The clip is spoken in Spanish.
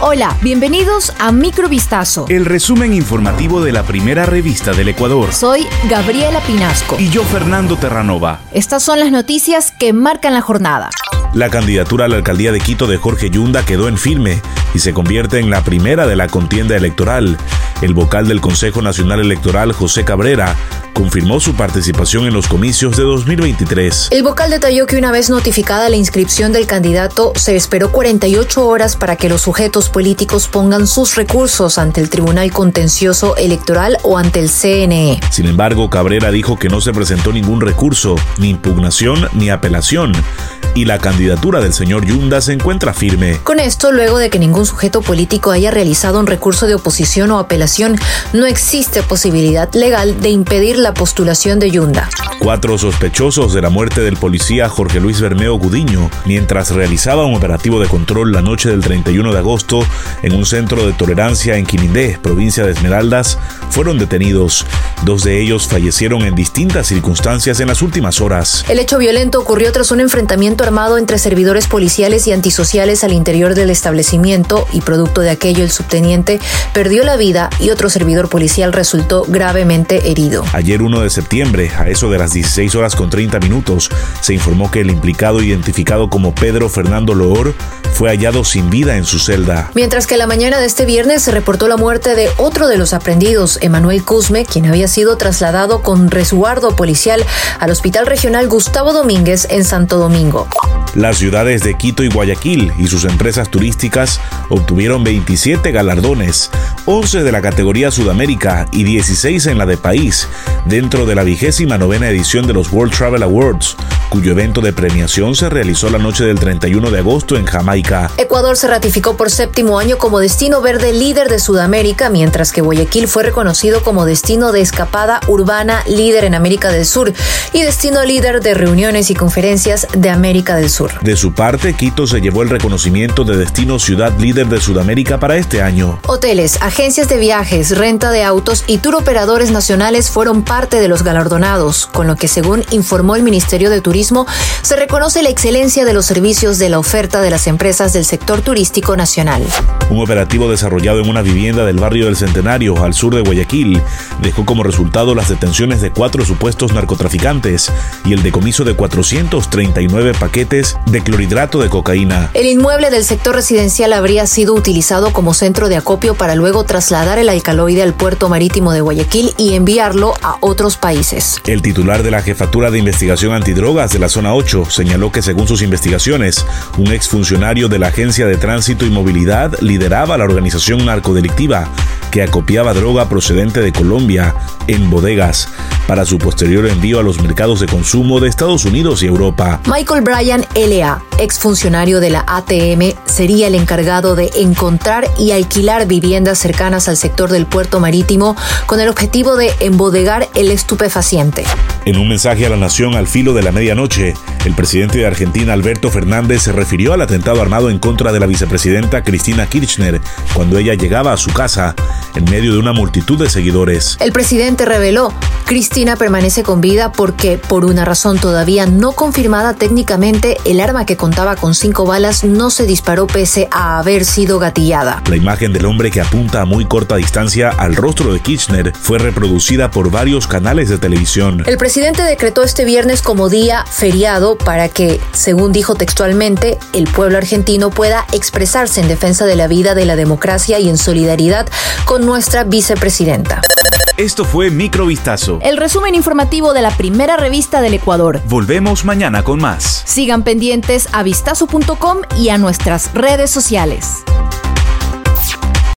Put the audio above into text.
Hola, bienvenidos a Microvistazo. El resumen informativo de la primera revista del Ecuador. Soy Gabriela Pinasco. Y yo, Fernando Terranova. Estas son las noticias que marcan la jornada. La candidatura a la alcaldía de Quito de Jorge Yunda quedó en firme y se convierte en la primera de la contienda electoral. El vocal del Consejo Nacional Electoral, José Cabrera, confirmó su participación en los comicios de 2023. El vocal detalló que una vez notificada la inscripción del candidato, se esperó 48 horas para que los sujetos políticos pongan sus recursos ante el Tribunal Contencioso Electoral o ante el CNE. Sin embargo, Cabrera dijo que no se presentó ningún recurso, ni impugnación, ni apelación y la candidatura del señor Yunda se encuentra firme. Con esto, luego de que ningún sujeto político haya realizado un recurso de oposición o apelación, no existe posibilidad legal de impedir la postulación de Yunda. Cuatro sospechosos de la muerte del policía Jorge Luis Bermeo Gudiño, mientras realizaba un operativo de control la noche del 31 de agosto en un centro de tolerancia en Quinindé, provincia de Esmeraldas, fueron detenidos. Dos de ellos fallecieron en distintas circunstancias en las últimas horas. El hecho violento ocurrió tras un enfrentamiento armado entre servidores policiales y antisociales al interior del establecimiento y producto de aquello el subteniente perdió la vida y otro servidor policial resultó gravemente herido. Ayer 1 de septiembre, a eso de las 16 horas con 30 minutos, se informó que el implicado identificado como Pedro Fernando Loor fue hallado sin vida en su celda. Mientras que la mañana de este viernes se reportó la muerte de otro de los aprendidos, Emanuel Cusme, quien había sido trasladado con resguardo policial al Hospital Regional Gustavo Domínguez en Santo Domingo. Las ciudades de Quito y Guayaquil y sus empresas turísticas obtuvieron 27 galardones, 11 de la categoría Sudamérica y 16 en la de país, dentro de la vigésima novena edición de los World Travel Awards, cuyo evento de premiación se realizó la noche del 31 de agosto en Jamaica. Ecuador se ratificó por séptimo año como destino verde líder de Sudamérica, mientras que Guayaquil fue reconocido como destino de escapada urbana líder en América del Sur y destino líder de reuniones y conferencias de América del Sur. De su parte, Quito se llevó el reconocimiento de destino ciudad líder de Sudamérica para este año. Hoteles, agencias de viajes, renta de autos y tour operadores nacionales fueron parte de los galardonados, con lo que según informó el Ministerio de Turismo, se reconoce la excelencia de los servicios de la oferta de las empresas del sector turístico nacional. Un operativo desarrollado en una vivienda del barrio del Centenario, al sur de Guayaquil, dejó como resultado las detenciones de cuatro supuestos narcotraficantes y el decomiso de 439 paquetes de clorhidrato de cocaína. El inmueble del sector residencial habría sido utilizado como centro de acopio para luego trasladar el alcaloide al puerto marítimo de Guayaquil y enviarlo a otros países. El titular de la Jefatura de Investigación Antidrogas de la Zona 8 señaló que según sus investigaciones, un exfuncionario de la Agencia de Tránsito y Movilidad lideraba la organización narcodelictiva que acopiaba droga procedente de Colombia en bodegas para su posterior envío a los mercados de consumo de Estados Unidos y Europa. Michael Bryan L.A., exfuncionario de la ATM, sería el encargado de encontrar y alquilar viviendas cercanas al sector del puerto marítimo con el objetivo de embodegar el estupefaciente. En un mensaje a la nación al filo de la medianoche, el presidente de Argentina, Alberto Fernández, se refirió al atentado armado en contra de la vicepresidenta Cristina Kirchner cuando ella llegaba a su casa en medio de una multitud de seguidores. El presidente reveló, Cristina permanece con vida porque, por una razón todavía no confirmada técnicamente, el arma que contaba con cinco balas no se disparó pese a haber sido gatillada. La imagen del hombre que apunta a muy corta distancia al rostro de Kirchner fue reproducida por varios canales de televisión. El presidente decretó este viernes como día feriado para que, según dijo textualmente, el pueblo argentino pueda expresarse en defensa de la vida, de la democracia y en solidaridad con nuestra vicepresidenta. Esto fue Microvistazo. El resumen informativo de la primera revista del Ecuador. Volvemos mañana con más. Sigan pendientes a vistazo.com y a nuestras redes sociales.